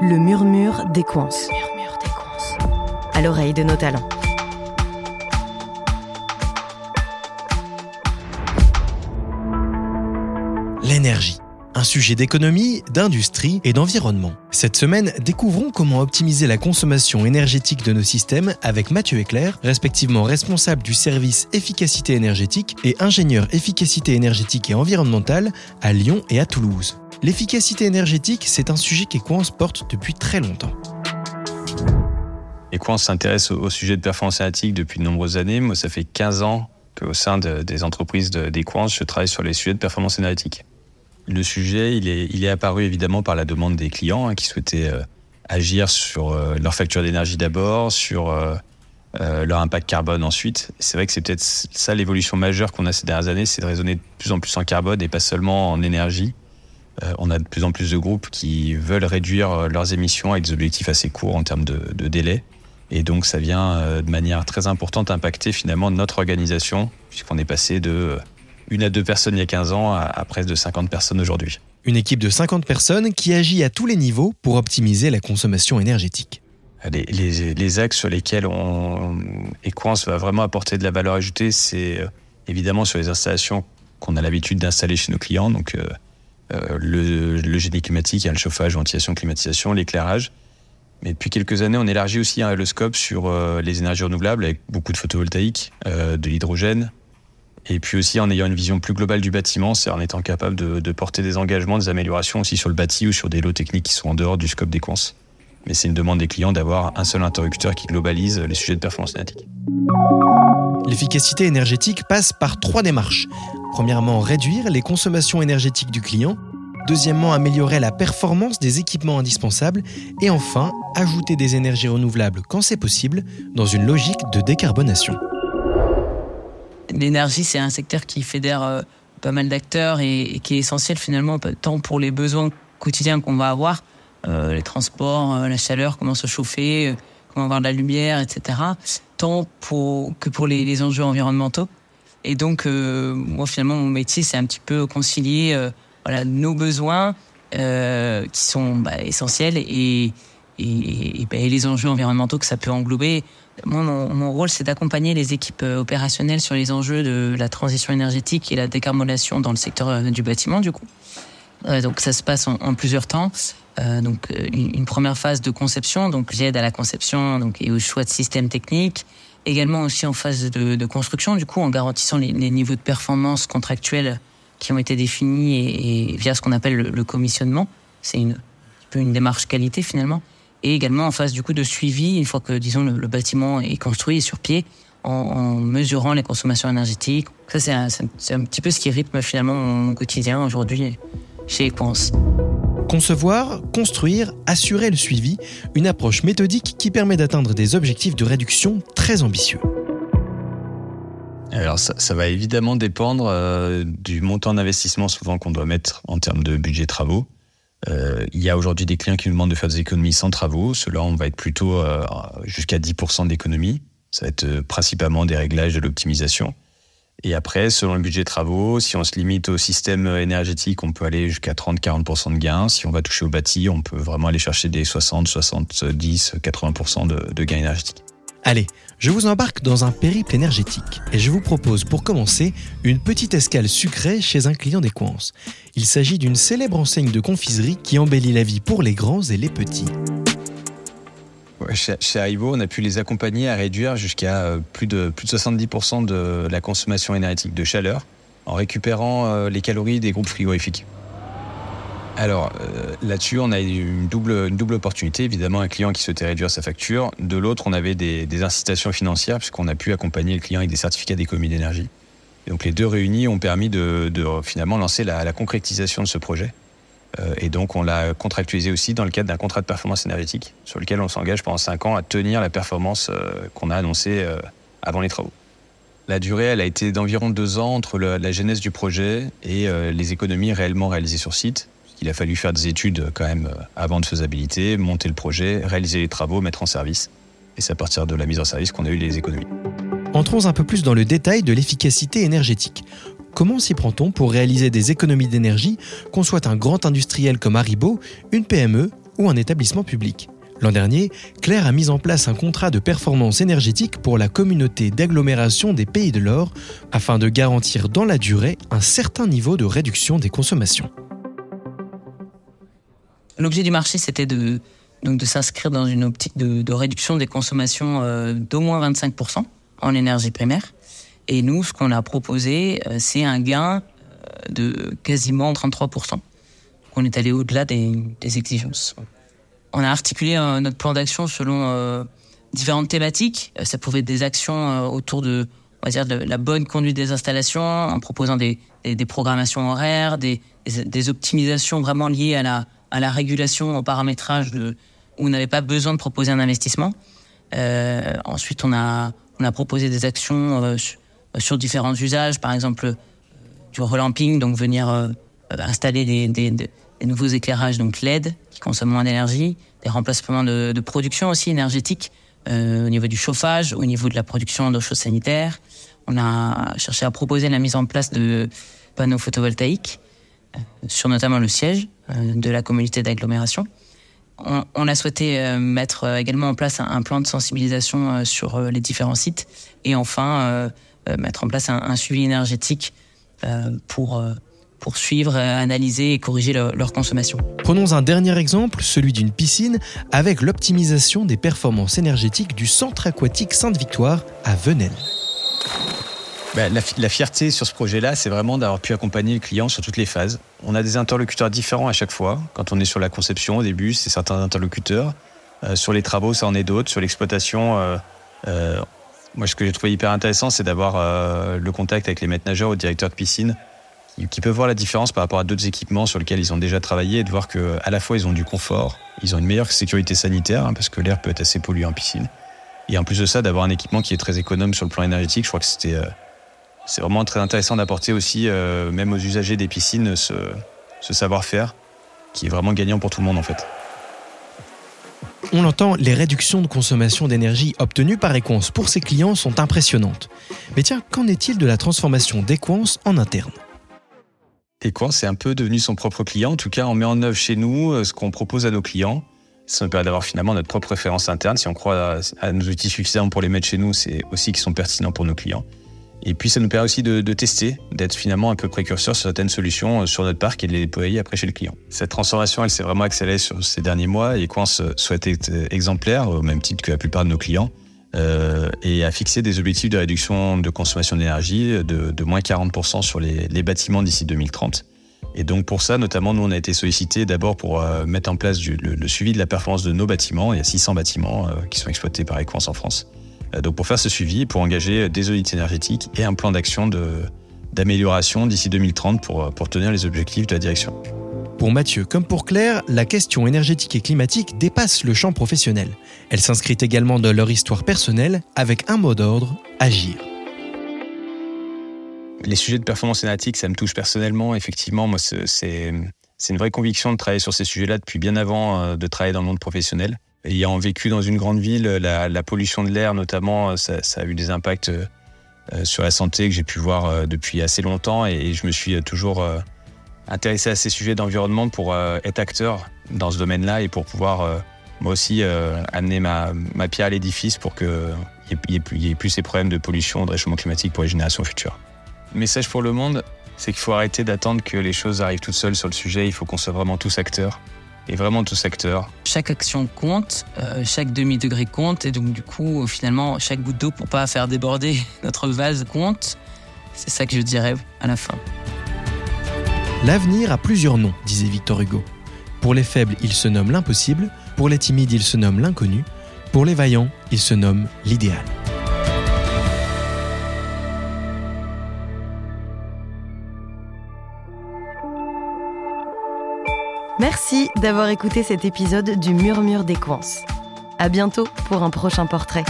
Le murmure des coins. À l'oreille de nos talents. L'énergie. Un sujet d'économie, d'industrie et d'environnement. Cette semaine, découvrons comment optimiser la consommation énergétique de nos systèmes avec Mathieu Eclair, respectivement responsable du service efficacité énergétique et ingénieur efficacité énergétique et environnementale à Lyon et à Toulouse. L'efficacité énergétique, c'est un sujet qu'Equance porte depuis très longtemps. Equance s'intéresse au sujet de performance énergétique depuis de nombreuses années. Moi, ça fait 15 ans qu'au sein des entreprises d'Equance, je travaille sur les sujets de performance énergétique. Le sujet, il est, apparu évidemment par la demande des clients hein, qui souhaitaient euh, agir sur euh, leur facture d'énergie d'abord, sur euh, leur impact carbone ensuite. C'est vrai que c'est peut-être ça l'évolution majeure qu'on a ces dernières années, c'est de raisonner de plus en plus en carbone et pas seulement en énergie. Euh, on a de plus en plus de groupes qui veulent réduire euh, leurs émissions avec des objectifs assez courts en termes de, délai. Et donc, ça vient euh, de manière très importante impacter finalement notre organisation, puisqu'on est passé de une à deux personnes il y a 15 ans à, près de 50 personnes aujourd'hui. Une équipe de 50 personnes qui agit à tous les niveaux pour optimiser la consommation énergétique. Les, axes sur lesquels on, Equance va vraiment apporter de la valeur ajoutée, c'est évidemment sur les installations qu'on a l'habitude d'installer chez nos clients. Donc, euh, le, génie climatique, le chauffage, ventilation, climatisation, l'éclairage. Mais depuis quelques années, on élargit aussi le scope sur euh, les énergies renouvelables avec beaucoup de photovoltaïque, euh, de l'hydrogène. Et puis aussi en ayant une vision plus globale du bâtiment, c'est en étant capable de, porter des engagements, des améliorations aussi sur le bâti ou sur des lots techniques qui sont en dehors du scope des cons. Mais c'est une demande des clients d'avoir un seul interrupteur qui globalise les sujets de performance énergétique. L'efficacité énergétique passe par trois démarches. Premièrement, réduire les consommations énergétiques du client. Deuxièmement, améliorer la performance des équipements indispensables. Et enfin, ajouter des énergies renouvelables quand c'est possible, dans une logique de décarbonation. L'énergie, c'est un secteur qui fédère euh, pas mal d'acteurs et, qui est essentiel finalement, tant pour les besoins quotidiens qu'on va avoir, euh, les transports, euh, la chaleur, comment se chauffer, comment avoir de la lumière, etc., tant que pour les enjeux environnementaux. Et donc, euh, moi, finalement, mon métier, c'est un petit peu concilier euh, voilà, nos besoins euh, qui sont bah, essentiels bah, et, les enjeux environnementaux que ça peut englober. Mon, rôle, c'est d'accompagner les équipes opérationnelles sur les enjeux de la transition énergétique et la décarbonation dans le secteur du bâtiment, du coup. donc, ça se passe en, plusieurs temps. Donc une, une, première phase de conception, donc j'aide à la conception donc, et au choix de systèmes techniques également aussi en phase de, construction, du coup, en garantissant les, niveaux de performance contractuels qui ont été définis et, via ce qu'on appelle le, commissionnement. C'est une, un peu une démarche qualité finalement. Et également en phase du coup de suivi, une fois que disons le, bâtiment est construit et sur pied, en, en, mesurant les consommations énergétiques. Ça, c'est un, un, petit peu ce qui rythme finalement mon quotidien aujourd'hui chez Equance. Concevoir, construire, assurer le suivi, une approche méthodique qui permet d'atteindre des objectifs de réduction très ambitieux. Alors ça, va évidemment dépendre euh, du montant d'investissement souvent qu'on doit mettre en termes de budget travaux. Euh, il y a aujourd'hui des clients qui nous demandent de faire des économies sans travaux. Cela, on va être plutôt euh, jusqu'à 10% d'économies. Ça va être principalement des réglages de l'optimisation. Et après, selon le budget de travaux, si on se limite au système énergétique, on peut aller jusqu'à 30-40% de gains. Si on va toucher au bâti, on peut vraiment aller chercher des 60, 70, 80% de, de gains énergétiques. Allez, je vous embarque dans un périple énergétique et je vous propose pour commencer une petite escale sucrée chez un client des Coins. Il s'agit d'une célèbre enseigne de confiserie qui embellit la vie pour les grands et les petits. Chez, chez on a pu les accompagner à réduire jusqu'à euh, plus de, plus de 70% de la consommation énergétique de chaleur en récupérant euh, les calories des groupes frigorifiques. Alors euh, là-dessus, on a eu une double, une double opportunité. Évidemment, un client qui souhaitait réduire sa facture. De l'autre, on avait des, incitations financières puisqu'on a pu accompagner le client avec des certificats d'économie d'énergie. donc les deux réunis ont permis de, finalement lancer la, la concrétisation de ce projet. Euh, et donc, on l'a contractualisé aussi dans le cadre d'un contrat de performance énergétique sur lequel on s'engage pendant 5 ans à tenir la performance euh, qu'on a annoncée euh, avant les travaux. La durée, elle a été d'environ deux ans entre la genèse du projet et les économies réellement réalisées sur site. Il a fallu faire des études quand même avant de faisabilité, monter le projet, réaliser les travaux, mettre en service. Et c'est à partir de la mise en service qu'on a eu les économies. Entrons un peu plus dans le détail de l'efficacité énergétique. Comment s'y prend-on pour réaliser des économies d'énergie, qu'on soit un grand industriel comme Haribo, une PME ou un établissement public? L'an dernier, Claire a mis en place un contrat de performance énergétique pour la communauté d'agglomération des Pays de l'Or afin de garantir dans la durée un certain niveau de réduction des consommations. L'objet du marché, c'était de, de s'inscrire dans une optique de, réduction des consommations euh, d'au moins 25% en énergie primaire. Et nous, ce qu'on a proposé, euh, c'est un gain euh, de quasiment 33%. On est allé au-delà des, exigences. On a articulé notre plan d'action selon différentes thématiques. Ça pouvait être des actions autour de, on va dire, la bonne conduite des installations, en proposant des, programmations horaires, des, optimisations vraiment liées à la, régulation, au paramétrage où on n'avait pas besoin de proposer un investissement. Euh, ensuite, on a, proposé des actions euh, sur, différents usages, par exemple euh, du relamping, donc venir euh, installer des, nouveaux éclairages, donc LED, qui consomment moins d'énergie, des remplacements de, production aussi énergétique euh, au niveau du chauffage, au niveau de la production d'eau chaude sanitaire. On a cherché à proposer la mise en place de panneaux photovoltaïques sur notamment le siège de la communauté d'agglomération on, a souhaité euh, mettre euh, également en place un, plan de sensibilisation euh, sur les différents sites et enfin mettre en place un, suivi énergétique pour suivre, analyser et corriger leur consommation. Prenons un dernier exemple, celui d'une piscine, avec l'optimisation des performances énergétiques du centre aquatique Sainte-Victoire à Venelle. Bah, la, fierté sur ce projet-là, c'est vraiment d'avoir pu accompagner le client sur toutes les phases. On a des interlocuteurs différents à chaque fois. Quand on est sur la conception, au début, c'est certains interlocuteurs. Euh, sur les travaux, ça en est d'autres. Sur l'exploitation, euh, euh, moi, ce que j'ai trouvé hyper intéressant, c'est d'avoir le contact avec les maîtres nageurs ou directeurs de piscine qui peuvent voir la différence par rapport à d'autres équipements sur lesquels ils ont déjà travaillé et de voir qu'à la fois ils ont du confort, ils ont une meilleure sécurité sanitaire hein, parce que l'air peut être assez pollué en piscine. Et en plus de ça, d'avoir un équipement qui est très économe sur le plan énergétique, je crois que c'était c'est vraiment très intéressant d'apporter aussi, euh, même aux usagers des piscines, ce, savoir-faire qui est vraiment gagnant pour tout le monde en fait. On l'entend, les réductions de consommation d'énergie obtenues par Equance pour ses clients sont impressionnantes. Mais tiens, qu'en est-il de la transformation d'Equance en interne? Equance c'est un peu devenu son propre client. En tout cas, on met en œuvre chez nous euh, ce qu'on propose à nos clients. Ça nous permet d'avoir finalement notre propre référence interne. Si on croit à nos outils suffisants pour les mettre chez nous, c'est aussi qu'ils sont pertinents pour nos clients. Et puis ça nous permet aussi de, tester, d'être finalement un peu précurseur sur certaines solutions euh, sur notre parc et de les déployer après chez le client. Cette transformation, elle s'est vraiment accélérée sur ces derniers mois et souhaite être exemplaire, au même titre que la plupart de nos clients, euh, et a fixé des objectifs de réduction de consommation d'énergie de, moins 40% sur les, bâtiments d'ici 2030. Et donc pour ça, notamment, nous, on a été sollicité d'abord pour euh, mettre en place le, suivi de la performance de nos bâtiments. Il y a 600 bâtiments euh, qui sont exploités par Equance en France. Euh, donc pour faire ce suivi, pour engager des audits énergétiques et un plan d'action d'amélioration d'ici 2030 pour, pour tenir les objectifs de la direction. Pour Mathieu comme pour Claire, la question énergétique et climatique dépasse le champ professionnel. Elle s'inscrit également dans leur histoire personnelle avec un mot d'ordre, agir. Les sujets de performance énergétique, ça me touche personnellement. Effectivement, moi, c'est une vraie conviction de travailler sur ces sujets-là depuis bien avant euh, de travailler dans le monde professionnel. Ayant vécu dans une grande ville, la, pollution de l'air notamment, ça, a eu des impacts euh, sur la santé que j'ai pu voir euh, depuis assez longtemps. Et, je me suis toujours euh, intéressé à ces sujets d'environnement pour être acteur dans ce domaine-là et pour pouvoir moi aussi amener ma, pierre à l'édifice pour qu'il n'y ait, ait, plus ces problèmes de pollution, de réchauffement climatique pour les générations futures. Message pour le monde, c'est qu'il faut arrêter d'attendre que les choses arrivent toutes seules sur le sujet, il faut qu'on soit vraiment tous acteurs et vraiment tout secteur. Chaque action compte, euh, chaque demi-degré compte, et donc du coup, finalement, chaque goutte d'eau pour pas faire déborder notre vase compte. C'est ça que je dirais à la fin. L'avenir a plusieurs noms, disait Victor Hugo. Pour les faibles, il se nomme l'impossible, pour les timides, il se nomme l'inconnu, pour les vaillants, il se nomme l'idéal. Merci d'avoir écouté cet épisode du Murmure des Coins. À bientôt pour un prochain portrait.